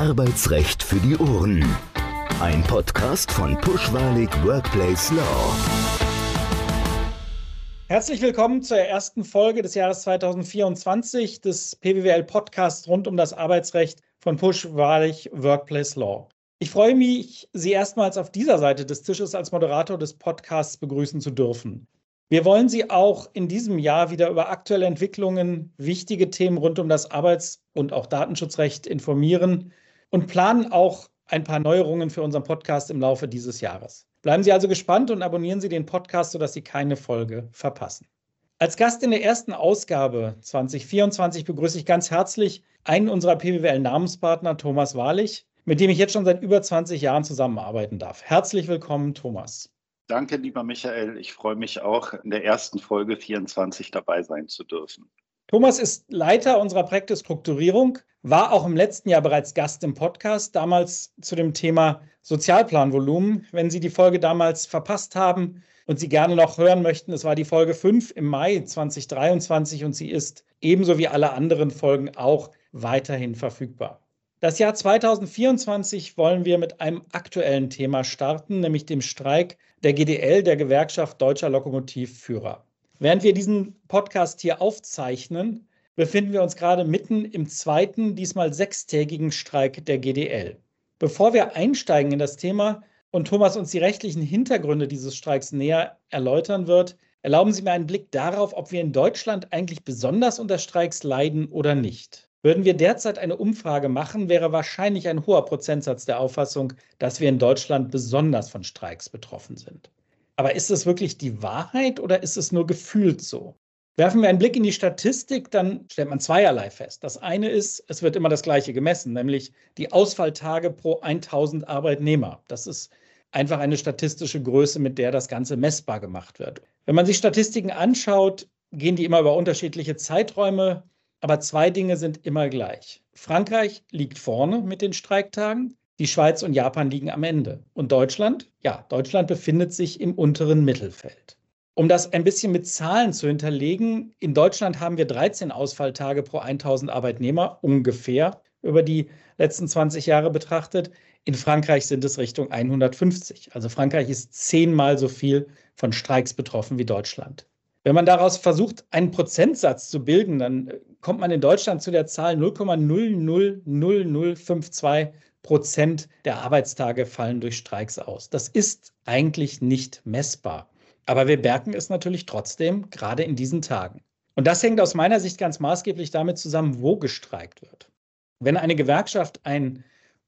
Arbeitsrecht für die Ohren. Ein Podcast von Pushwalig Workplace Law. Herzlich willkommen zur ersten Folge des Jahres 2024 des PWWL Podcasts rund um das Arbeitsrecht von Pushwalig Workplace Law. Ich freue mich, Sie erstmals auf dieser Seite des Tisches als Moderator des Podcasts begrüßen zu dürfen. Wir wollen Sie auch in diesem Jahr wieder über aktuelle Entwicklungen, wichtige Themen rund um das Arbeits- und auch Datenschutzrecht informieren und planen auch ein paar Neuerungen für unseren Podcast im Laufe dieses Jahres. Bleiben Sie also gespannt und abonnieren Sie den Podcast, sodass Sie keine Folge verpassen. Als Gast in der ersten Ausgabe 2024 begrüße ich ganz herzlich einen unserer PWL-Namenspartner, Thomas Wahrlich, mit dem ich jetzt schon seit über 20 Jahren zusammenarbeiten darf. Herzlich willkommen, Thomas. Danke, lieber Michael. Ich freue mich auch, in der ersten Folge 24 dabei sein zu dürfen. Thomas ist Leiter unserer Projektestrukturierung, war auch im letzten Jahr bereits Gast im Podcast, damals zu dem Thema Sozialplanvolumen. Wenn Sie die Folge damals verpasst haben und Sie gerne noch hören möchten, es war die Folge 5 im Mai 2023 und sie ist ebenso wie alle anderen Folgen auch weiterhin verfügbar. Das Jahr 2024 wollen wir mit einem aktuellen Thema starten, nämlich dem Streik der GDL, der Gewerkschaft Deutscher Lokomotivführer. Während wir diesen Podcast hier aufzeichnen, befinden wir uns gerade mitten im zweiten, diesmal sechstägigen Streik der GDL. Bevor wir einsteigen in das Thema und Thomas uns die rechtlichen Hintergründe dieses Streiks näher erläutern wird, erlauben Sie mir einen Blick darauf, ob wir in Deutschland eigentlich besonders unter Streiks leiden oder nicht. Würden wir derzeit eine Umfrage machen, wäre wahrscheinlich ein hoher Prozentsatz der Auffassung, dass wir in Deutschland besonders von Streiks betroffen sind. Aber ist es wirklich die Wahrheit oder ist es nur gefühlt so? Werfen wir einen Blick in die Statistik, dann stellt man zweierlei fest. Das eine ist, es wird immer das Gleiche gemessen, nämlich die Ausfalltage pro 1000 Arbeitnehmer. Das ist einfach eine statistische Größe, mit der das Ganze messbar gemacht wird. Wenn man sich Statistiken anschaut, gehen die immer über unterschiedliche Zeiträume aber zwei Dinge sind immer gleich. Frankreich liegt vorne mit den Streiktagen, die Schweiz und Japan liegen am Ende. Und Deutschland? Ja, Deutschland befindet sich im unteren Mittelfeld. Um das ein bisschen mit Zahlen zu hinterlegen, in Deutschland haben wir 13 Ausfalltage pro 1000 Arbeitnehmer ungefähr über die letzten 20 Jahre betrachtet. In Frankreich sind es Richtung 150. Also Frankreich ist zehnmal so viel von Streiks betroffen wie Deutschland. Wenn man daraus versucht, einen Prozentsatz zu bilden, dann äh, kommt man in Deutschland zu der Zahl 0,000052 Prozent der Arbeitstage fallen durch Streiks aus. Das ist eigentlich nicht messbar. Aber wir merken es natürlich trotzdem, gerade in diesen Tagen. Und das hängt aus meiner Sicht ganz maßgeblich damit zusammen, wo gestreikt wird. Wenn eine Gewerkschaft ein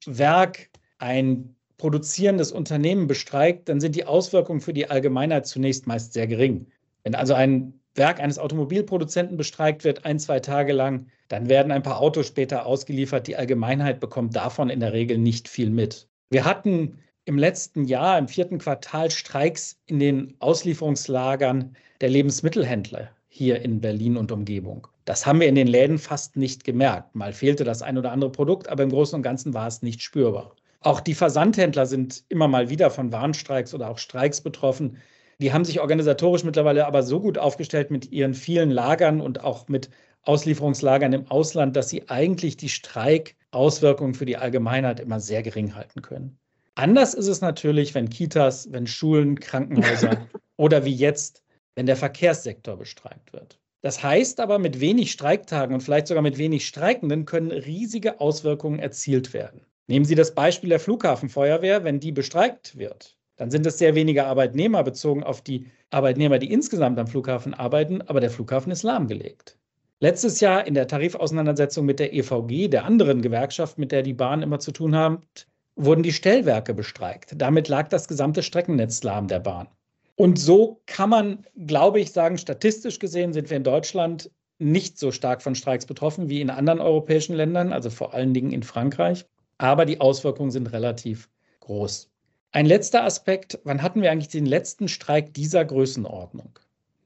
Werk, ein produzierendes Unternehmen bestreikt, dann sind die Auswirkungen für die Allgemeinheit zunächst meist sehr gering. Wenn also ein Werk eines Automobilproduzenten bestreikt wird, ein, zwei Tage lang, dann werden ein paar Autos später ausgeliefert. Die Allgemeinheit bekommt davon in der Regel nicht viel mit. Wir hatten im letzten Jahr, im vierten Quartal, Streiks in den Auslieferungslagern der Lebensmittelhändler hier in Berlin und Umgebung. Das haben wir in den Läden fast nicht gemerkt. Mal fehlte das ein oder andere Produkt, aber im Großen und Ganzen war es nicht spürbar. Auch die Versandhändler sind immer mal wieder von Warnstreiks oder auch Streiks betroffen. Die haben sich organisatorisch mittlerweile aber so gut aufgestellt mit ihren vielen Lagern und auch mit Auslieferungslagern im Ausland, dass sie eigentlich die Streikauswirkungen für die Allgemeinheit immer sehr gering halten können. Anders ist es natürlich, wenn Kitas, wenn Schulen, Krankenhäuser oder wie jetzt, wenn der Verkehrssektor bestreikt wird. Das heißt aber, mit wenig Streiktagen und vielleicht sogar mit wenig Streikenden können riesige Auswirkungen erzielt werden. Nehmen Sie das Beispiel der Flughafenfeuerwehr, wenn die bestreikt wird, dann sind es sehr wenige Arbeitnehmer bezogen auf die Arbeitnehmer, die insgesamt am Flughafen arbeiten, aber der Flughafen ist lahmgelegt. Letztes Jahr in der Tarifauseinandersetzung mit der EVG, der anderen Gewerkschaft, mit der die Bahn immer zu tun hat, wurden die Stellwerke bestreikt. Damit lag das gesamte Streckennetz lahm der Bahn. Und so kann man, glaube ich, sagen, statistisch gesehen sind wir in Deutschland nicht so stark von Streiks betroffen wie in anderen europäischen Ländern, also vor allen Dingen in Frankreich. Aber die Auswirkungen sind relativ groß. Ein letzter Aspekt, wann hatten wir eigentlich den letzten Streik dieser Größenordnung?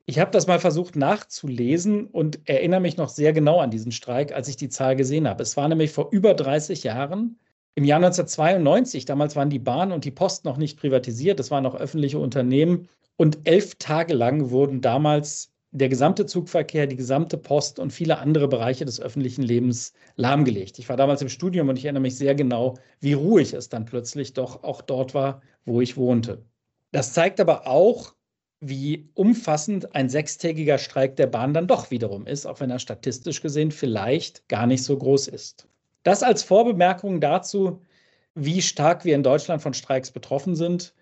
Ich habe das mal versucht nachzulesen und erinnere mich noch sehr genau an diesen Streik, als ich die Zahl gesehen habe. Es war nämlich vor über 30 Jahren, im Jahr 1992. Damals waren die Bahn und die Post noch nicht privatisiert, es waren noch öffentliche Unternehmen. Und elf Tage lang wurden damals der gesamte Zugverkehr, die gesamte Post und viele andere Bereiche des öffentlichen Lebens lahmgelegt. Ich war damals im Studium und ich erinnere mich sehr genau, wie ruhig es dann plötzlich doch auch dort war, wo ich wohnte. Das zeigt aber auch, wie umfassend ein sechstägiger Streik der Bahn dann doch wiederum ist, auch wenn er statistisch gesehen vielleicht gar nicht so groß ist. Das als Vorbemerkung dazu, wie stark wir in Deutschland von Streiks betroffen sind.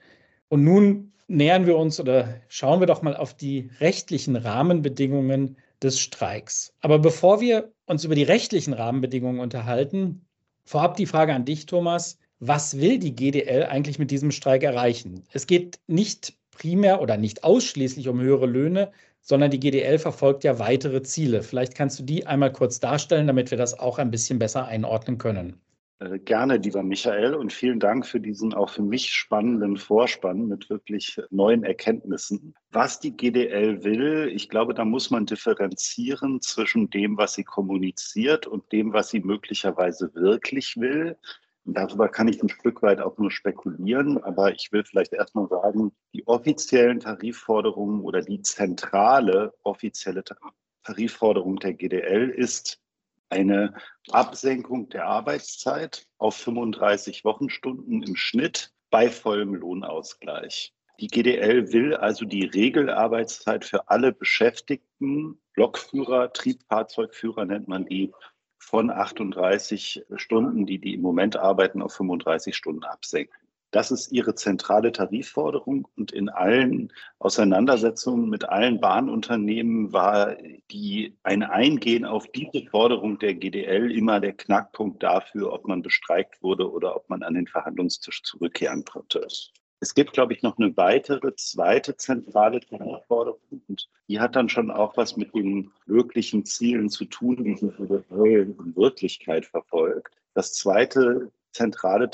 Und nun nähern wir uns oder schauen wir doch mal auf die rechtlichen Rahmenbedingungen des Streiks. Aber bevor wir uns über die rechtlichen Rahmenbedingungen unterhalten, vorab die Frage an dich, Thomas. Was will die GDL eigentlich mit diesem Streik erreichen? Es geht nicht primär oder nicht ausschließlich um höhere Löhne, sondern die GDL verfolgt ja weitere Ziele. Vielleicht kannst du die einmal kurz darstellen, damit wir das auch ein bisschen besser einordnen können. Äh, gerne, lieber Michael, und vielen Dank für diesen auch für mich spannenden Vorspann mit wirklich neuen Erkenntnissen. Was die GDL will, ich glaube, da muss man differenzieren zwischen dem, was sie kommuniziert und dem, was sie möglicherweise wirklich will. Darüber kann ich ein Stück weit auch nur spekulieren, aber ich will vielleicht erstmal sagen, die offiziellen Tarifforderungen oder die zentrale offizielle Tarifforderung der GDL ist eine Absenkung der Arbeitszeit auf 35 Wochenstunden im Schnitt bei vollem Lohnausgleich. Die GDL will also die Regelarbeitszeit für alle Beschäftigten, Lokführer, Triebfahrzeugführer nennt man die, von 38 Stunden, die die im Moment arbeiten, auf 35 Stunden absenken. Das ist ihre zentrale Tarifforderung und in allen Auseinandersetzungen mit allen Bahnunternehmen war die, ein Eingehen auf diese Forderung der GDL immer der Knackpunkt dafür, ob man bestreikt wurde oder ob man an den Verhandlungstisch zurückkehren konnte. Es gibt, glaube ich, noch eine weitere, zweite zentrale Tarifforderung und die hat dann schon auch was mit den möglichen Zielen zu tun, die diese in Wirklichkeit verfolgt. Das zweite zentrale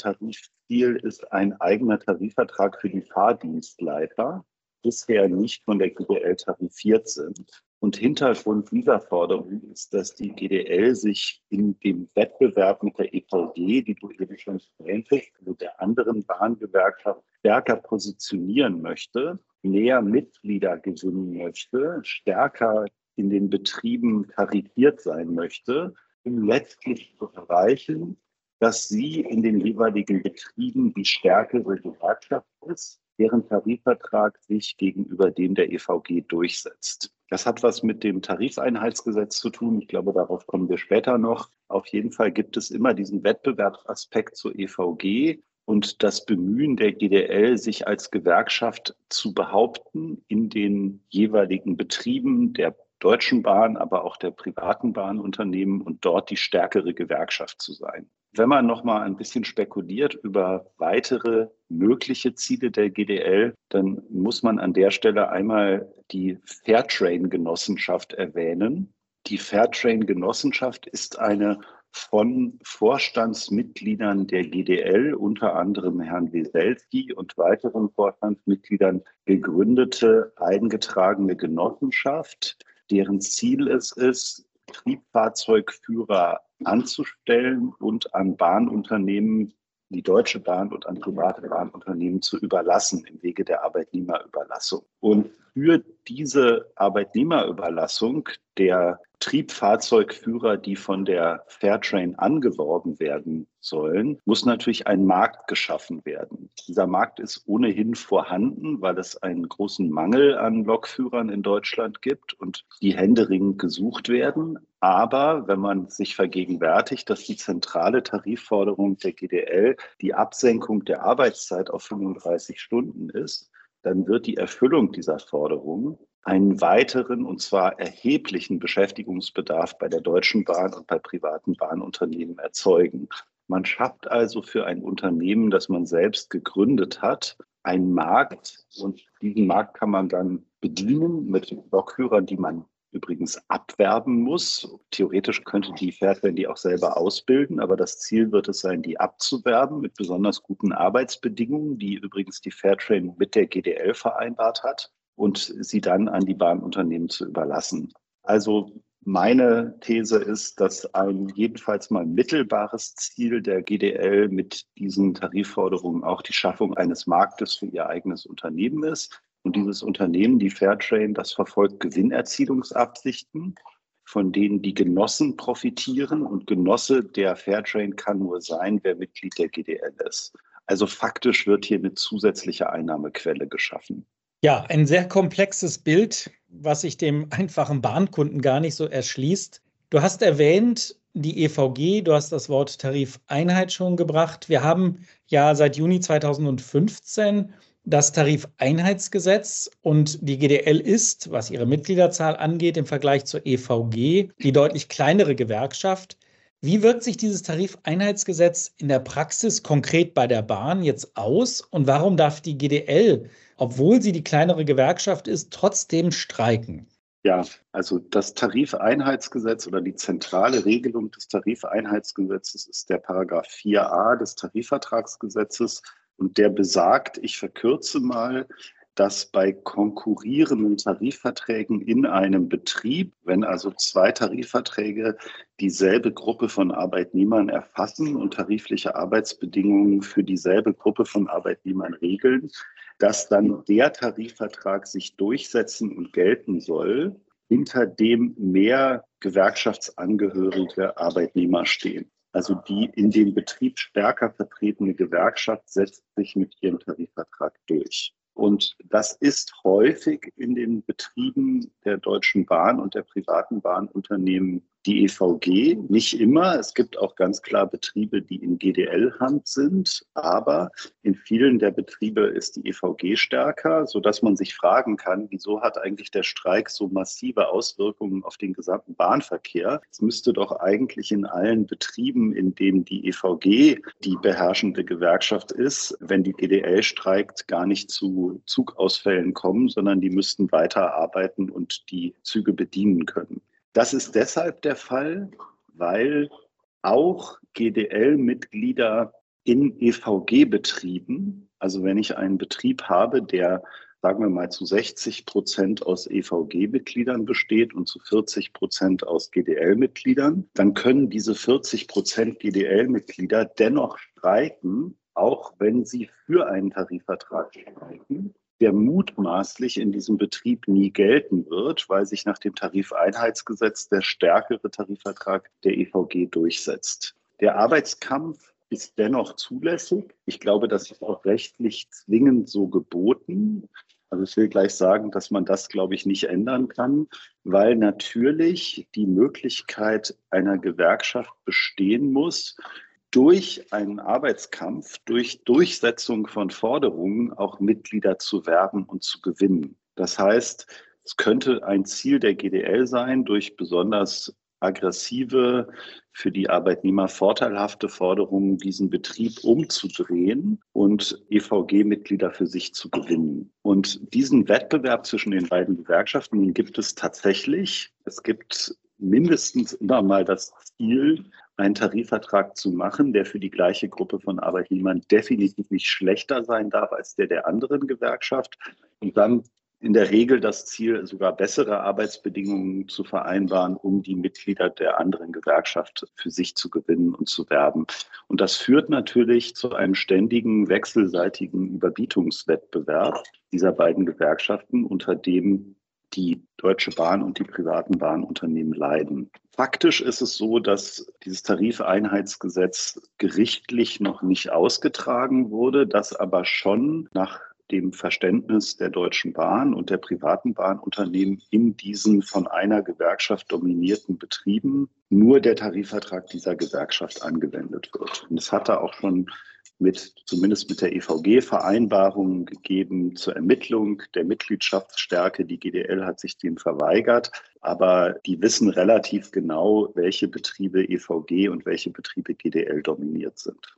Tarifziel ist ein eigener Tarifvertrag für die Fahrdienstleiter, bisher nicht von der GDL tarifiert sind. Und Hintergrund dieser Forderung ist, dass die GDL sich in dem Wettbewerb mit der EVG, die du eben schon erwähntest, also der anderen Bahngewerkschaft, stärker positionieren möchte, mehr Mitglieder gewinnen möchte, stärker in den Betrieben tarifiert sein möchte, um letztlich zu erreichen, dass sie in den jeweiligen Betrieben die stärkere Gewerkschaft ist, deren Tarifvertrag sich gegenüber dem der EVG durchsetzt. Das hat was mit dem Tarifeinheitsgesetz zu tun. Ich glaube, darauf kommen wir später noch. Auf jeden Fall gibt es immer diesen Wettbewerbsaspekt zur EVG und das Bemühen der GDL, sich als Gewerkschaft zu behaupten in den jeweiligen Betrieben der Deutschen Bahn, aber auch der privaten Bahnunternehmen und dort die stärkere Gewerkschaft zu sein. Wenn man noch mal ein bisschen spekuliert über weitere mögliche Ziele der GDL, dann muss man an der Stelle einmal die Fairtrain-Genossenschaft erwähnen. Die Fairtrain-Genossenschaft ist eine von Vorstandsmitgliedern der GDL, unter anderem Herrn Weselski und weiteren Vorstandsmitgliedern gegründete, eingetragene Genossenschaft, deren Ziel es ist, Triebfahrzeugführer anzustellen und an Bahnunternehmen, die Deutsche Bahn und an private Bahnunternehmen zu überlassen im Wege der Arbeitnehmerüberlassung. Und für diese Arbeitnehmerüberlassung der Triebfahrzeugführer, die von der Fairtrain angeworben werden sollen, muss natürlich ein Markt geschaffen werden. Dieser Markt ist ohnehin vorhanden, weil es einen großen Mangel an Lokführern in Deutschland gibt und die händeringend gesucht werden. Aber wenn man sich vergegenwärtigt, dass die zentrale Tarifforderung der GDL die Absenkung der Arbeitszeit auf 35 Stunden ist, dann wird die Erfüllung dieser Forderung einen weiteren und zwar erheblichen Beschäftigungsbedarf bei der Deutschen Bahn und bei privaten Bahnunternehmen erzeugen. Man schafft also für ein Unternehmen, das man selbst gegründet hat, einen Markt und diesen Markt kann man dann bedienen mit Lokführern, die man übrigens abwerben muss. Theoretisch könnte die Fairtrain die auch selber ausbilden, aber das Ziel wird es sein, die abzuwerben mit besonders guten Arbeitsbedingungen, die übrigens die Fairtrain mit der GDL vereinbart hat und sie dann an die Bahnunternehmen zu überlassen. Also meine These ist, dass ein jedenfalls mal mittelbares Ziel der GDL mit diesen Tarifforderungen auch die Schaffung eines Marktes für ihr eigenes Unternehmen ist. Und dieses Unternehmen, die Fairtrain, das verfolgt Gewinnerzielungsabsichten, von denen die Genossen profitieren. Und Genosse der Fairtrain kann nur sein, wer Mitglied der GDL ist. Also faktisch wird hier eine zusätzliche Einnahmequelle geschaffen. Ja, ein sehr komplexes Bild, was sich dem einfachen Bahnkunden gar nicht so erschließt. Du hast erwähnt, die EVG, du hast das Wort Tarifeinheit schon gebracht. Wir haben ja seit Juni 2015 das Tarifeinheitsgesetz und die GDL ist, was ihre Mitgliederzahl angeht, im Vergleich zur EVG die deutlich kleinere Gewerkschaft. Wie wirkt sich dieses Tarifeinheitsgesetz in der Praxis konkret bei der Bahn jetzt aus und warum darf die GDL, obwohl sie die kleinere Gewerkschaft ist, trotzdem streiken? Ja, also das Tarifeinheitsgesetz oder die zentrale Regelung des Tarifeinheitsgesetzes ist der Paragraph 4a des Tarifvertragsgesetzes und der besagt, ich verkürze mal, dass bei konkurrierenden Tarifverträgen in einem Betrieb, wenn also zwei Tarifverträge dieselbe Gruppe von Arbeitnehmern erfassen und tarifliche Arbeitsbedingungen für dieselbe Gruppe von Arbeitnehmern regeln, dass dann der Tarifvertrag sich durchsetzen und gelten soll, hinter dem mehr gewerkschaftsangehörige Arbeitnehmer stehen. Also die in dem Betrieb stärker vertretene Gewerkschaft setzt sich mit ihrem Tarifvertrag durch. Und das ist häufig in den Betrieben der Deutschen Bahn und der privaten Bahnunternehmen die EVG. Nicht immer. Es gibt auch ganz klar Betriebe, die in GDL-Hand sind. Aber in vielen der Betriebe ist die EVG stärker, sodass man sich fragen kann, wieso hat eigentlich der Streik so massive Auswirkungen auf den gesamten Bahnverkehr? Es müsste doch eigentlich in allen Betrieben, in denen die EVG die beherrschende Gewerkschaft ist, wenn die GDL streikt, gar nicht zu Zugausfällen kommen, sondern die müssten weiterarbeiten und die Züge bedienen können. Das ist deshalb der Fall, weil auch GDL-Mitglieder in EVG-Betrieben, also wenn ich einen Betrieb habe, der sagen wir mal zu 60 Prozent aus EVG-Mitgliedern besteht und zu 40 Prozent aus GDL-Mitgliedern, dann können diese 40 Prozent GDL-Mitglieder dennoch streiken, auch wenn sie für einen Tarifvertrag streiken der mutmaßlich in diesem Betrieb nie gelten wird, weil sich nach dem Tarifeinheitsgesetz der stärkere Tarifvertrag der EVG durchsetzt. Der Arbeitskampf ist dennoch zulässig. Ich glaube, das ist auch rechtlich zwingend so geboten. Also ich will gleich sagen, dass man das, glaube ich, nicht ändern kann, weil natürlich die Möglichkeit einer Gewerkschaft bestehen muss, durch einen Arbeitskampf, durch Durchsetzung von Forderungen auch Mitglieder zu werben und zu gewinnen. Das heißt, es könnte ein Ziel der GDL sein, durch besonders aggressive, für die Arbeitnehmer vorteilhafte Forderungen diesen Betrieb umzudrehen und EVG-Mitglieder für sich zu gewinnen. Und diesen Wettbewerb zwischen den beiden Gewerkschaften gibt es tatsächlich. Es gibt mindestens immer mal das Ziel, einen Tarifvertrag zu machen, der für die gleiche Gruppe von Arbeitnehmern definitiv nicht schlechter sein darf als der der anderen Gewerkschaft. Und dann in der Regel das Ziel, sogar bessere Arbeitsbedingungen zu vereinbaren, um die Mitglieder der anderen Gewerkschaft für sich zu gewinnen und zu werben. Und das führt natürlich zu einem ständigen wechselseitigen Überbietungswettbewerb dieser beiden Gewerkschaften, unter dem die Deutsche Bahn und die privaten Bahnunternehmen leiden. Faktisch ist es so, dass dieses Tarifeinheitsgesetz gerichtlich noch nicht ausgetragen wurde, das aber schon nach dem Verständnis der Deutschen Bahn und der privaten Bahnunternehmen in diesen von einer Gewerkschaft dominierten Betrieben nur der Tarifvertrag dieser Gewerkschaft angewendet wird. Und es hat da auch schon mit, zumindest mit der EVG Vereinbarungen gegeben zur Ermittlung der Mitgliedschaftsstärke. Die GDL hat sich dem verweigert, aber die wissen relativ genau, welche Betriebe EVG und welche Betriebe GDL dominiert sind.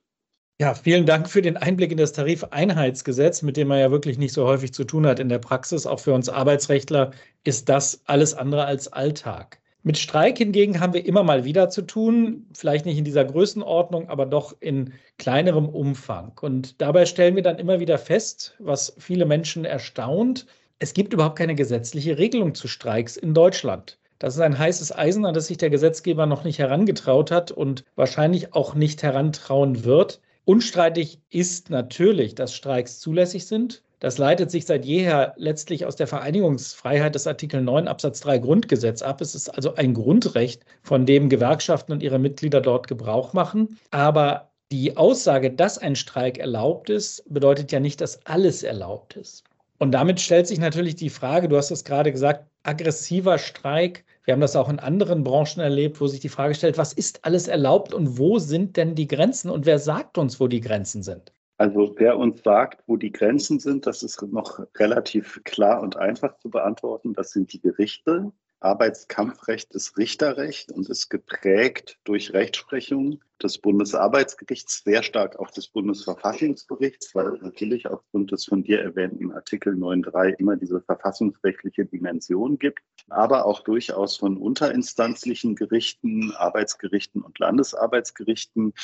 Ja, vielen Dank für den Einblick in das Tarifeinheitsgesetz, mit dem man ja wirklich nicht so häufig zu tun hat in der Praxis. Auch für uns Arbeitsrechtler ist das alles andere als Alltag. Mit Streik hingegen haben wir immer mal wieder zu tun, vielleicht nicht in dieser Größenordnung, aber doch in kleinerem Umfang. Und dabei stellen wir dann immer wieder fest, was viele Menschen erstaunt, es gibt überhaupt keine gesetzliche Regelung zu Streiks in Deutschland. Das ist ein heißes Eisen, an das sich der Gesetzgeber noch nicht herangetraut hat und wahrscheinlich auch nicht herantrauen wird. Unstreitig ist natürlich, dass Streiks zulässig sind. Das leitet sich seit jeher letztlich aus der Vereinigungsfreiheit des Artikel 9 Absatz 3 Grundgesetz ab. Es ist also ein Grundrecht, von dem Gewerkschaften und ihre Mitglieder dort Gebrauch machen. Aber die Aussage, dass ein Streik erlaubt ist, bedeutet ja nicht, dass alles erlaubt ist. Und damit stellt sich natürlich die Frage, du hast es gerade gesagt, aggressiver Streik. Wir haben das auch in anderen Branchen erlebt, wo sich die Frage stellt, was ist alles erlaubt und wo sind denn die Grenzen und wer sagt uns, wo die Grenzen sind? Also wer uns sagt, wo die Grenzen sind, das ist noch relativ klar und einfach zu beantworten. Das sind die Gerichte. Arbeitskampfrecht ist Richterrecht und ist geprägt durch Rechtsprechung des Bundesarbeitsgerichts, sehr stark auch des Bundesverfassungsgerichts, weil natürlich aufgrund des von dir erwähnten Artikel 9.3 immer diese verfassungsrechtliche Dimension gibt, aber auch durchaus von unterinstanzlichen Gerichten, Arbeitsgerichten und Landesarbeitsgerichten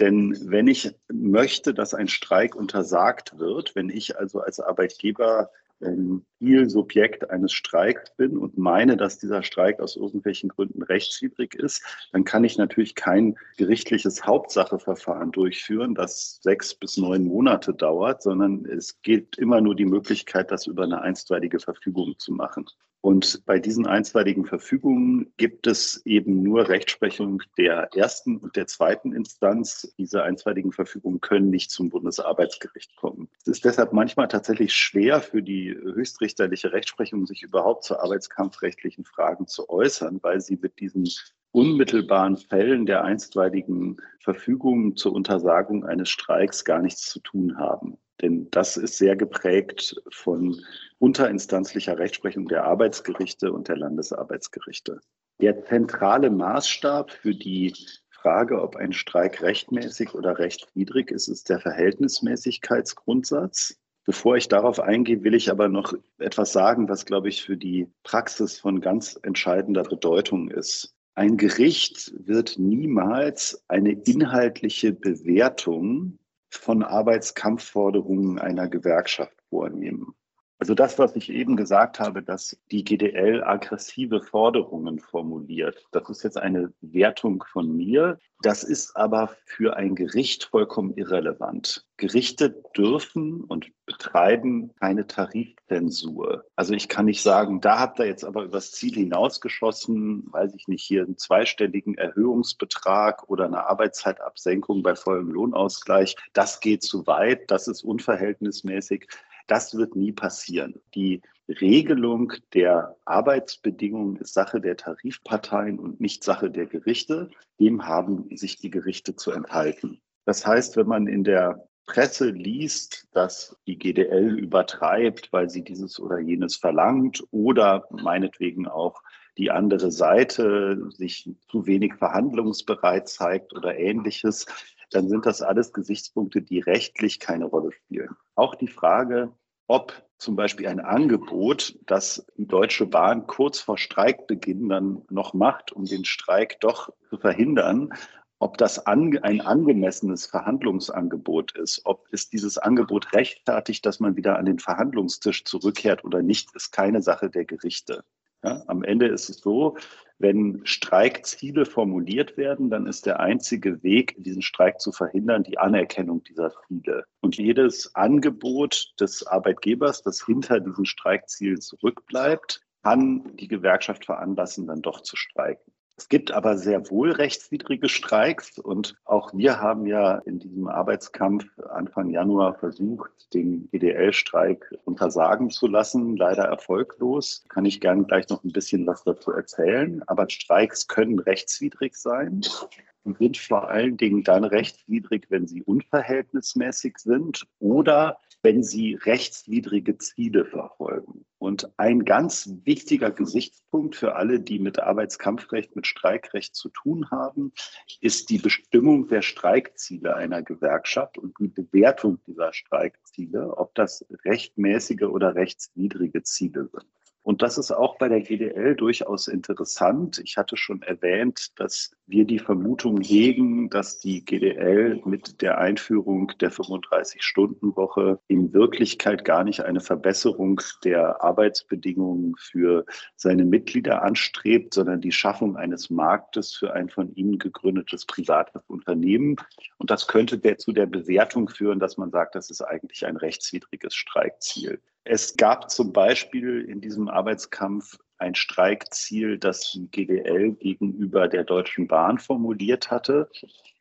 denn wenn ich möchte, dass ein Streik untersagt wird, wenn ich also als Arbeitgeber Zielsubjekt eines Streiks bin und meine, dass dieser Streik aus irgendwelchen Gründen rechtswidrig ist, dann kann ich natürlich kein gerichtliches Hauptsacheverfahren durchführen, das sechs bis neun Monate dauert, sondern es gibt immer nur die Möglichkeit, das über eine einstweilige Verfügung zu machen. Und bei diesen einstweiligen Verfügungen gibt es eben nur Rechtsprechung der ersten und der zweiten Instanz. Diese einstweiligen Verfügungen können nicht zum Bundesarbeitsgericht kommen. Es ist deshalb manchmal tatsächlich schwer für die höchstrichterliche Rechtsprechung, sich überhaupt zu arbeitskampfrechtlichen Fragen zu äußern, weil sie mit diesen unmittelbaren Fällen der einstweiligen Verfügungen zur Untersagung eines Streiks gar nichts zu tun haben. Denn das ist sehr geprägt von unterinstanzlicher Rechtsprechung der Arbeitsgerichte und der Landesarbeitsgerichte. Der zentrale Maßstab für die Frage, ob ein Streik rechtmäßig oder rechtswidrig ist, ist der Verhältnismäßigkeitsgrundsatz. Bevor ich darauf eingehe, will ich aber noch etwas sagen, was, glaube ich, für die Praxis von ganz entscheidender Bedeutung ist. Ein Gericht wird niemals eine inhaltliche Bewertung von Arbeitskampfforderungen einer Gewerkschaft vornehmen. Also das, was ich eben gesagt habe, dass die GDL aggressive Forderungen formuliert, das ist jetzt eine Wertung von mir. Das ist aber für ein Gericht vollkommen irrelevant. Gerichte dürfen und betreiben keine Tarifzensur. Also ich kann nicht sagen, da habt ihr jetzt aber übers Ziel hinausgeschossen, weiß ich nicht, hier einen zweistelligen Erhöhungsbetrag oder eine Arbeitszeitabsenkung bei vollem Lohnausgleich. Das geht zu weit, das ist unverhältnismäßig. Das wird nie passieren. Die Regelung der Arbeitsbedingungen ist Sache der Tarifparteien und nicht Sache der Gerichte. Dem haben sich die Gerichte zu enthalten. Das heißt, wenn man in der Presse liest, dass die GDL übertreibt, weil sie dieses oder jenes verlangt oder meinetwegen auch die andere Seite sich zu wenig verhandlungsbereit zeigt oder ähnliches, dann sind das alles Gesichtspunkte, die rechtlich keine Rolle spielen. Auch die Frage, ob zum Beispiel ein Angebot, das die Deutsche Bahn kurz vor Streikbeginn dann noch macht, um den Streik doch zu verhindern, ob das ein angemessenes Verhandlungsangebot ist, ob es dieses Angebot rechtfertigt, dass man wieder an den Verhandlungstisch zurückkehrt oder nicht, ist keine Sache der Gerichte. Ja, am Ende ist es so, wenn Streikziele formuliert werden, dann ist der einzige Weg, diesen Streik zu verhindern, die Anerkennung dieser Ziele. Und jedes Angebot des Arbeitgebers, das hinter diesen Streikzielen zurückbleibt, kann die Gewerkschaft veranlassen, dann doch zu streiken. Es gibt aber sehr wohl rechtswidrige Streiks und auch wir haben ja in diesem Arbeitskampf Anfang Januar versucht, den EDL-Streik untersagen zu lassen, leider erfolglos. Kann ich gerne gleich noch ein bisschen was dazu erzählen. Aber Streiks können rechtswidrig sein und sind vor allen Dingen dann rechtswidrig, wenn sie unverhältnismäßig sind oder wenn sie rechtswidrige Ziele verfolgen. Und ein ganz wichtiger Gesichtspunkt für alle, die mit Arbeitskampfrecht, mit Streikrecht zu tun haben, ist die Bestimmung der Streikziele einer Gewerkschaft und die Bewertung dieser Streikziele, ob das rechtmäßige oder rechtswidrige Ziele sind. Und das ist auch bei der GDL durchaus interessant. Ich hatte schon erwähnt, dass wir die Vermutung hegen, dass die GDL mit der Einführung der 35-Stunden-Woche in Wirklichkeit gar nicht eine Verbesserung der Arbeitsbedingungen für seine Mitglieder anstrebt, sondern die Schaffung eines Marktes für ein von ihnen gegründetes privates Unternehmen. Und das könnte zu der Bewertung führen, dass man sagt, das ist eigentlich ein rechtswidriges Streikziel. Es gab zum Beispiel in diesem Arbeitskampf ein Streikziel, das die GDL gegenüber der Deutschen Bahn formuliert hatte,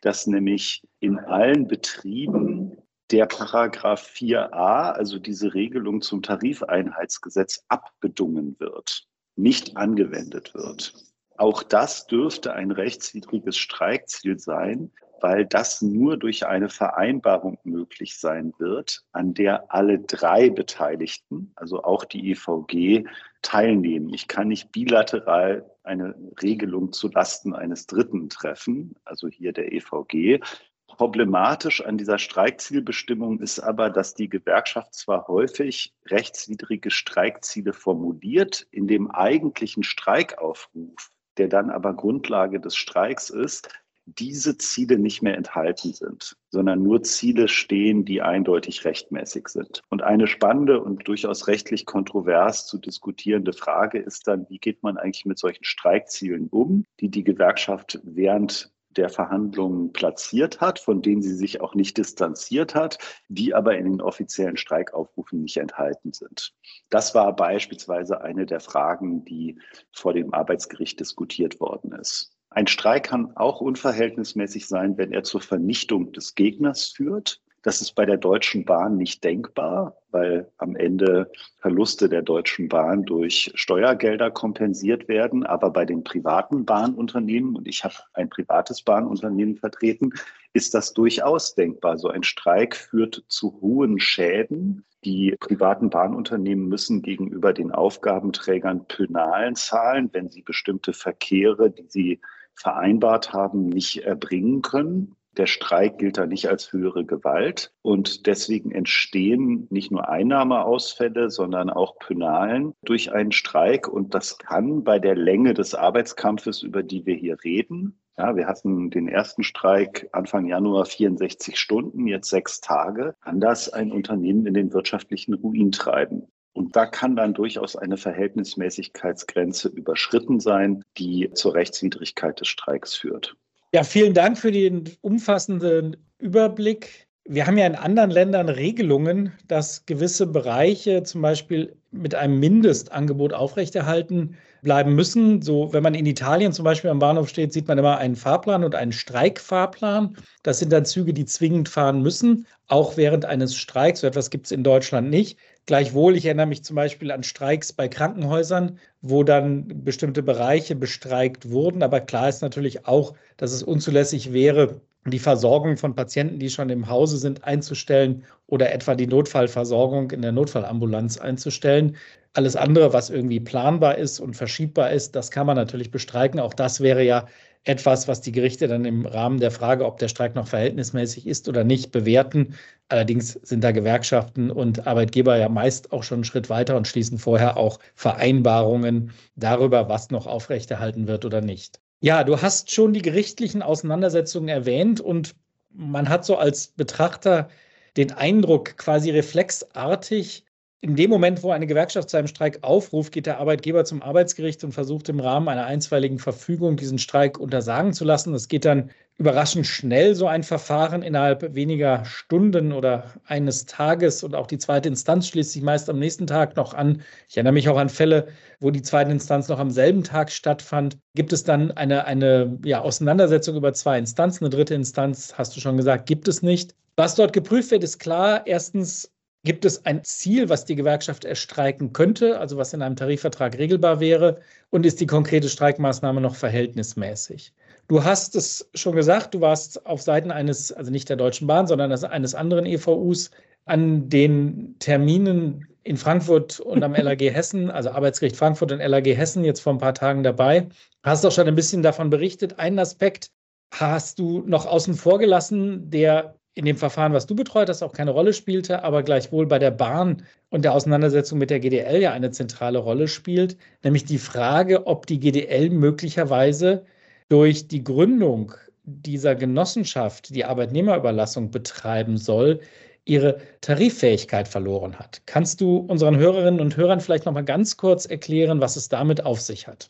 dass nämlich in allen Betrieben der Paragraph 4a, also diese Regelung zum Tarifeinheitsgesetz, abbedungen wird, nicht angewendet wird. Auch das dürfte ein rechtswidriges Streikziel sein, weil das nur durch eine Vereinbarung möglich sein wird, an der alle drei Beteiligten, also auch die EVG, teilnehmen. Ich kann nicht bilateral eine Regelung zu Lasten eines Dritten treffen, also hier der EVG. Problematisch an dieser Streikzielbestimmung ist aber, dass die Gewerkschaft zwar häufig rechtswidrige Streikziele formuliert, in dem eigentlichen Streikaufruf, der dann aber Grundlage des Streiks ist, diese Ziele nicht mehr enthalten sind, sondern nur Ziele stehen, die eindeutig rechtmäßig sind. Und eine spannende und durchaus rechtlich kontrovers zu diskutierende Frage ist dann, wie geht man eigentlich mit solchen Streikzielen um, die die Gewerkschaft während der Verhandlungen platziert hat, von denen sie sich auch nicht distanziert hat, die aber in den offiziellen Streikaufrufen nicht enthalten sind. Das war beispielsweise eine der Fragen, die vor dem Arbeitsgericht diskutiert worden ist. Ein Streik kann auch unverhältnismäßig sein, wenn er zur Vernichtung des Gegners führt. Das ist bei der Deutschen Bahn nicht denkbar, weil am Ende Verluste der Deutschen Bahn durch Steuergelder kompensiert werden. Aber bei den privaten Bahnunternehmen, und ich habe ein privates Bahnunternehmen vertreten, ist das durchaus denkbar. So ein Streik führt zu hohen Schäden. Die privaten Bahnunternehmen müssen gegenüber den Aufgabenträgern Pönalen zahlen, wenn sie bestimmte Verkehre, die sie vereinbart haben, nicht erbringen können. Der Streik gilt da nicht als höhere Gewalt und deswegen entstehen nicht nur Einnahmeausfälle, sondern auch Penalen durch einen Streik und das kann bei der Länge des Arbeitskampfes, über die wir hier reden, ja, wir hatten den ersten Streik Anfang Januar 64 Stunden, jetzt sechs Tage, kann das ein Unternehmen in den wirtschaftlichen Ruin treiben. Und da kann dann durchaus eine Verhältnismäßigkeitsgrenze überschritten sein, die zur Rechtswidrigkeit des Streiks führt. Ja, vielen Dank für den umfassenden Überblick. Wir haben ja in anderen Ländern Regelungen, dass gewisse Bereiche zum Beispiel mit einem Mindestangebot aufrechterhalten bleiben müssen. So, wenn man in Italien zum Beispiel am Bahnhof steht, sieht man immer einen Fahrplan und einen Streikfahrplan. Das sind dann Züge, die zwingend fahren müssen, auch während eines Streiks. So etwas gibt es in Deutschland nicht. Gleichwohl, ich erinnere mich zum Beispiel an Streiks bei Krankenhäusern, wo dann bestimmte Bereiche bestreikt wurden. Aber klar ist natürlich auch, dass es unzulässig wäre, die Versorgung von Patienten, die schon im Hause sind, einzustellen oder etwa die Notfallversorgung in der Notfallambulanz einzustellen. Alles andere, was irgendwie planbar ist und verschiebbar ist, das kann man natürlich bestreiken. Auch das wäre ja etwas, was die Gerichte dann im Rahmen der Frage, ob der Streik noch verhältnismäßig ist oder nicht, bewerten. Allerdings sind da Gewerkschaften und Arbeitgeber ja meist auch schon einen Schritt weiter und schließen vorher auch Vereinbarungen darüber, was noch aufrechterhalten wird oder nicht. Ja, du hast schon die gerichtlichen Auseinandersetzungen erwähnt und man hat so als Betrachter den Eindruck, quasi reflexartig, in dem Moment, wo eine Gewerkschaft zu einem Streik aufruft, geht der Arbeitgeber zum Arbeitsgericht und versucht im Rahmen einer einstweiligen Verfügung diesen Streik untersagen zu lassen. Das geht dann überraschend schnell, so ein Verfahren innerhalb weniger Stunden oder eines Tages. Und auch die zweite Instanz schließt sich meist am nächsten Tag noch an. Ich erinnere mich auch an Fälle, wo die zweite Instanz noch am selben Tag stattfand. Gibt es dann eine, eine ja, Auseinandersetzung über zwei Instanzen? Eine dritte Instanz, hast du schon gesagt, gibt es nicht. Was dort geprüft wird, ist klar. Erstens, Gibt es ein Ziel, was die Gewerkschaft erstreiken könnte, also was in einem Tarifvertrag regelbar wäre? Und ist die konkrete Streikmaßnahme noch verhältnismäßig? Du hast es schon gesagt, du warst auf Seiten eines, also nicht der Deutschen Bahn, sondern eines anderen EVUs an den Terminen in Frankfurt und am LAG Hessen, also Arbeitsgericht Frankfurt und LAG Hessen, jetzt vor ein paar Tagen dabei. Hast auch schon ein bisschen davon berichtet. Einen Aspekt hast du noch außen vor gelassen, der in dem Verfahren, was du betreut hast, auch keine Rolle spielte, aber gleichwohl bei der Bahn und der Auseinandersetzung mit der GDL ja eine zentrale Rolle spielt, nämlich die Frage, ob die GDL möglicherweise durch die Gründung dieser Genossenschaft, die Arbeitnehmerüberlassung betreiben soll, ihre Tariffähigkeit verloren hat. Kannst du unseren Hörerinnen und Hörern vielleicht noch mal ganz kurz erklären, was es damit auf sich hat?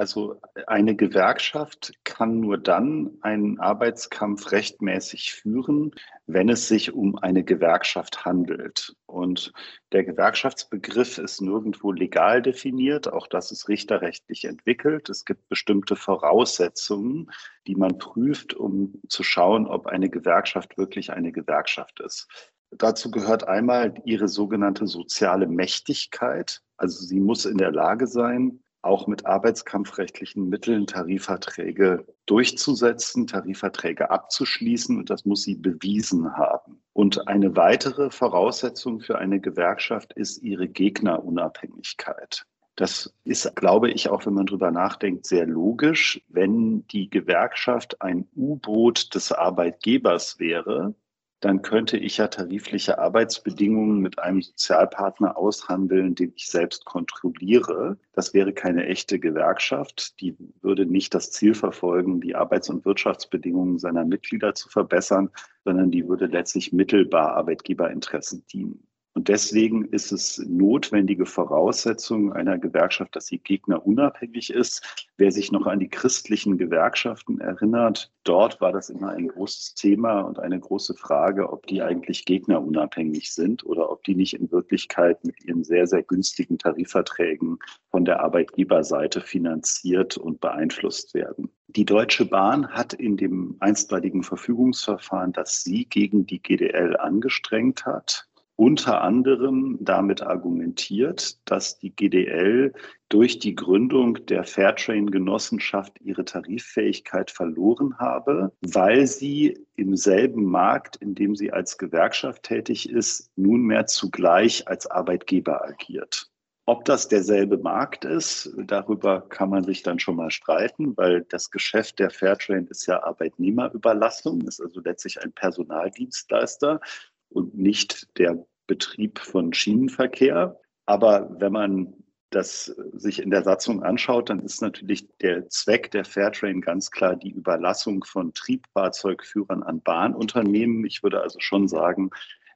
Also eine Gewerkschaft kann nur dann einen Arbeitskampf rechtmäßig führen, wenn es sich um eine Gewerkschaft handelt. Und der Gewerkschaftsbegriff ist nirgendwo legal definiert. Auch das ist richterrechtlich entwickelt. Es gibt bestimmte Voraussetzungen, die man prüft, um zu schauen, ob eine Gewerkschaft wirklich eine Gewerkschaft ist. Dazu gehört einmal ihre sogenannte soziale Mächtigkeit. Also sie muss in der Lage sein, auch mit arbeitskampfrechtlichen Mitteln Tarifverträge durchzusetzen, Tarifverträge abzuschließen und das muss sie bewiesen haben. Und eine weitere Voraussetzung für eine Gewerkschaft ist ihre Gegnerunabhängigkeit. Das ist, glaube ich, auch wenn man drüber nachdenkt, sehr logisch. Wenn die Gewerkschaft ein U-Boot des Arbeitgebers wäre, dann könnte ich ja tarifliche Arbeitsbedingungen mit einem Sozialpartner aushandeln, den ich selbst kontrolliere. Das wäre keine echte Gewerkschaft. Die würde nicht das Ziel verfolgen, die Arbeits- und Wirtschaftsbedingungen seiner Mitglieder zu verbessern, sondern die würde letztlich mittelbar Arbeitgeberinteressen dienen. Und deswegen ist es notwendige Voraussetzung einer Gewerkschaft, dass sie gegnerunabhängig ist. Wer sich noch an die christlichen Gewerkschaften erinnert, dort war das immer ein großes Thema und eine große Frage, ob die eigentlich gegnerunabhängig sind oder ob die nicht in Wirklichkeit mit ihren sehr, sehr günstigen Tarifverträgen von der Arbeitgeberseite finanziert und beeinflusst werden. Die Deutsche Bahn hat in dem einstweiligen Verfügungsverfahren, das sie gegen die GDL angestrengt hat, unter anderem damit argumentiert, dass die GDL durch die Gründung der Fairtrain-Genossenschaft ihre Tariffähigkeit verloren habe, weil sie im selben Markt, in dem sie als Gewerkschaft tätig ist, nunmehr zugleich als Arbeitgeber agiert. Ob das derselbe Markt ist, darüber kann man sich dann schon mal streiten, weil das Geschäft der Fairtrain ist ja Arbeitnehmerüberlassung, ist also letztlich ein Personaldienstleister und nicht der Betrieb von Schienenverkehr. Aber wenn man das sich in der Satzung anschaut, dann ist natürlich der Zweck der Fairtrain ganz klar die Überlassung von Triebfahrzeugführern an Bahnunternehmen. Ich würde also schon sagen,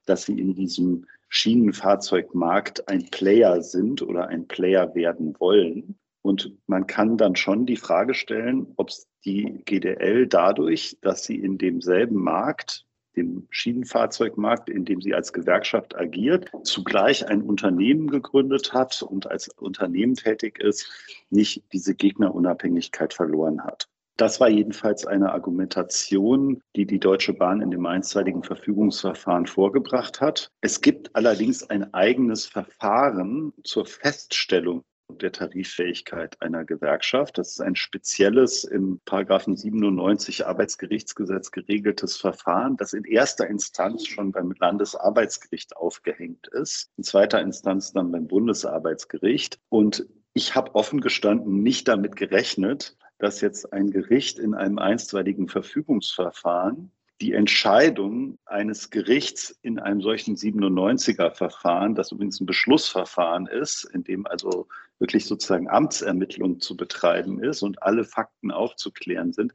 dass sie in diesem Schienenfahrzeugmarkt ein Player sind oder ein Player werden wollen. Und man kann dann schon die Frage stellen, ob die GDL dadurch, dass sie in demselben Markt dem Schienenfahrzeugmarkt, in dem sie als Gewerkschaft agiert, zugleich ein Unternehmen gegründet hat und als Unternehmen tätig ist, nicht diese Gegnerunabhängigkeit verloren hat. Das war jedenfalls eine Argumentation, die die Deutsche Bahn in dem einstweiligen Verfügungsverfahren vorgebracht hat. Es gibt allerdings ein eigenes Verfahren zur Feststellung der Tariffähigkeit einer Gewerkschaft. Das ist ein spezielles im Paragraphen 97 Arbeitsgerichtsgesetz geregeltes Verfahren, das in erster Instanz schon beim Landesarbeitsgericht aufgehängt ist, in zweiter Instanz dann beim Bundesarbeitsgericht. Und ich habe offen gestanden nicht damit gerechnet, dass jetzt ein Gericht in einem einstweiligen Verfügungsverfahren die Entscheidung eines Gerichts in einem solchen 97er-Verfahren, das übrigens ein Beschlussverfahren ist, in dem also wirklich sozusagen Amtsermittlung zu betreiben ist und alle Fakten aufzuklären sind,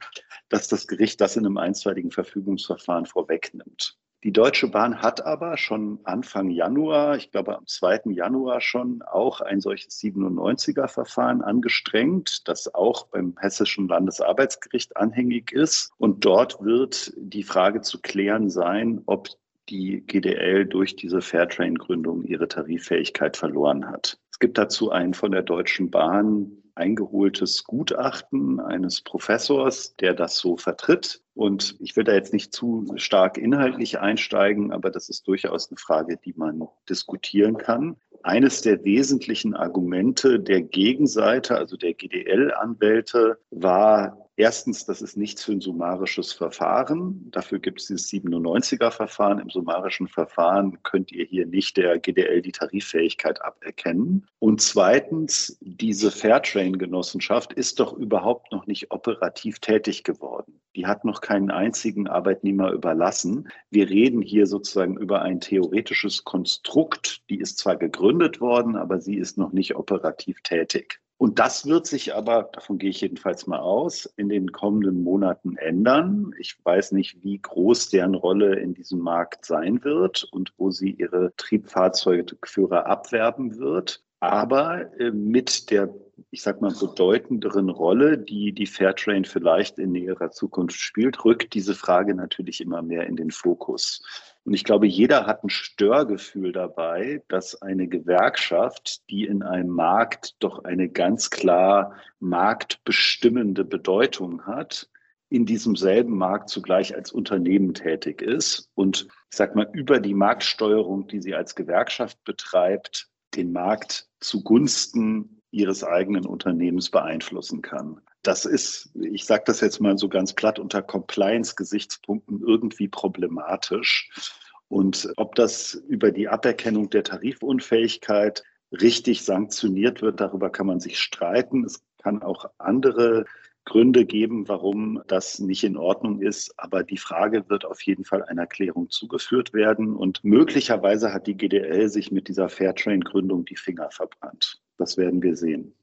dass das Gericht das in einem einstweiligen Verfügungsverfahren vorwegnimmt. Die Deutsche Bahn hat aber schon Anfang Januar, ich glaube am 2. Januar schon, auch ein solches 97er-Verfahren angestrengt, das auch beim Hessischen Landesarbeitsgericht anhängig ist. Und dort wird die Frage zu klären sein, ob die GDL durch diese Fairtrain-Gründung ihre Tariffähigkeit verloren hat. Es gibt dazu ein von der Deutschen Bahn eingeholtes Gutachten eines Professors, der das so vertritt. Und ich will da jetzt nicht zu stark inhaltlich einsteigen, aber das ist durchaus eine Frage, die man diskutieren kann. Eines der wesentlichen Argumente der Gegenseite, also der GDL-Anwälte, war Erstens, das ist nichts für ein summarisches Verfahren. Dafür gibt es dieses 97er-Verfahren. Im summarischen Verfahren könnt ihr hier nicht der GDL die Tariffähigkeit aberkennen. Und zweitens, diese Fairtrain-Genossenschaft ist doch überhaupt noch nicht operativ tätig geworden. Die hat noch keinen einzigen Arbeitnehmer überlassen. Wir reden hier sozusagen über ein theoretisches Konstrukt. Die ist zwar gegründet worden, aber sie ist noch nicht operativ tätig. Und das wird sich aber, davon gehe ich jedenfalls mal aus, in den kommenden Monaten ändern. Ich weiß nicht, wie groß deren Rolle in diesem Markt sein wird und wo sie ihre Triebfahrzeugführer abwerben wird. Aber äh, mit der, ich sag mal, bedeutenderen Rolle, die die Fairtrain vielleicht in näherer Zukunft spielt, rückt diese Frage natürlich immer mehr in den Fokus. Und ich glaube, jeder hat ein Störgefühl dabei, dass eine Gewerkschaft, die in einem Markt doch eine ganz klar marktbestimmende Bedeutung hat, in diesem selben Markt zugleich als Unternehmen tätig ist und ich sag mal über die Marktsteuerung, die sie als Gewerkschaft betreibt, den Markt zugunsten ihres eigenen Unternehmens beeinflussen kann. Das ist, ich sage das jetzt mal so ganz platt, unter Compliance-Gesichtspunkten irgendwie problematisch. Und ob das über die Aberkennung der Tarifunfähigkeit richtig sanktioniert wird, darüber kann man sich streiten. Es kann auch andere Gründe geben, warum das nicht in Ordnung ist. Aber die Frage wird auf jeden Fall einer Klärung zugeführt werden. Und möglicherweise hat die GDL sich mit dieser Fairtrain-Gründung die Finger verbrannt. Das werden wir sehen.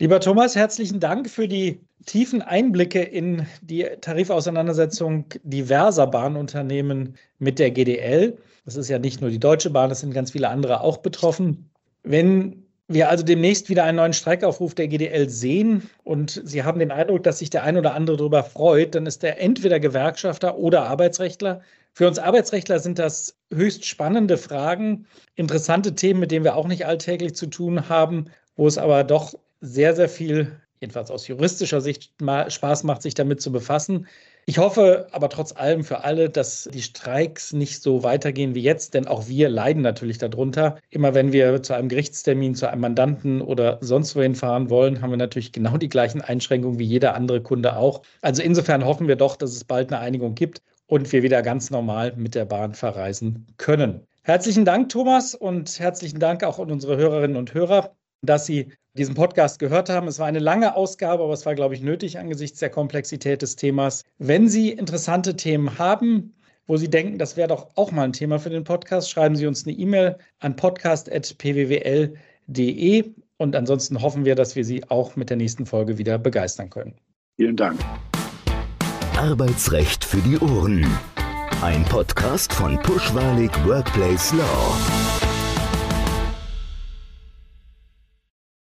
Lieber Thomas, herzlichen Dank für die tiefen Einblicke in die Tarifauseinandersetzung diverser Bahnunternehmen mit der GDL. Das ist ja nicht nur die Deutsche Bahn, es sind ganz viele andere auch betroffen. Wenn wir also demnächst wieder einen neuen Streikaufruf der GDL sehen und Sie haben den Eindruck, dass sich der ein oder andere darüber freut, dann ist er entweder Gewerkschafter oder Arbeitsrechtler. Für uns Arbeitsrechtler sind das höchst spannende Fragen, interessante Themen, mit denen wir auch nicht alltäglich zu tun haben, wo es aber doch sehr, sehr viel, jedenfalls aus juristischer Sicht, Spaß macht, sich damit zu befassen. Ich hoffe aber trotz allem für alle, dass die Streiks nicht so weitergehen wie jetzt, denn auch wir leiden natürlich darunter. Immer wenn wir zu einem Gerichtstermin, zu einem Mandanten oder sonst wohin fahren wollen, haben wir natürlich genau die gleichen Einschränkungen wie jeder andere Kunde auch. Also insofern hoffen wir doch, dass es bald eine Einigung gibt und wir wieder ganz normal mit der Bahn verreisen können. Herzlichen Dank, Thomas, und herzlichen Dank auch an unsere Hörerinnen und Hörer dass Sie diesen Podcast gehört haben. Es war eine lange Ausgabe, aber es war, glaube ich, nötig angesichts der Komplexität des Themas. Wenn Sie interessante Themen haben, wo Sie denken, das wäre doch auch mal ein Thema für den Podcast, schreiben Sie uns eine E-Mail an podcast.pwwl.de und ansonsten hoffen wir, dass wir Sie auch mit der nächsten Folge wieder begeistern können. Vielen Dank. Arbeitsrecht für die Ohren. Ein Podcast von Pushwalig Workplace Law.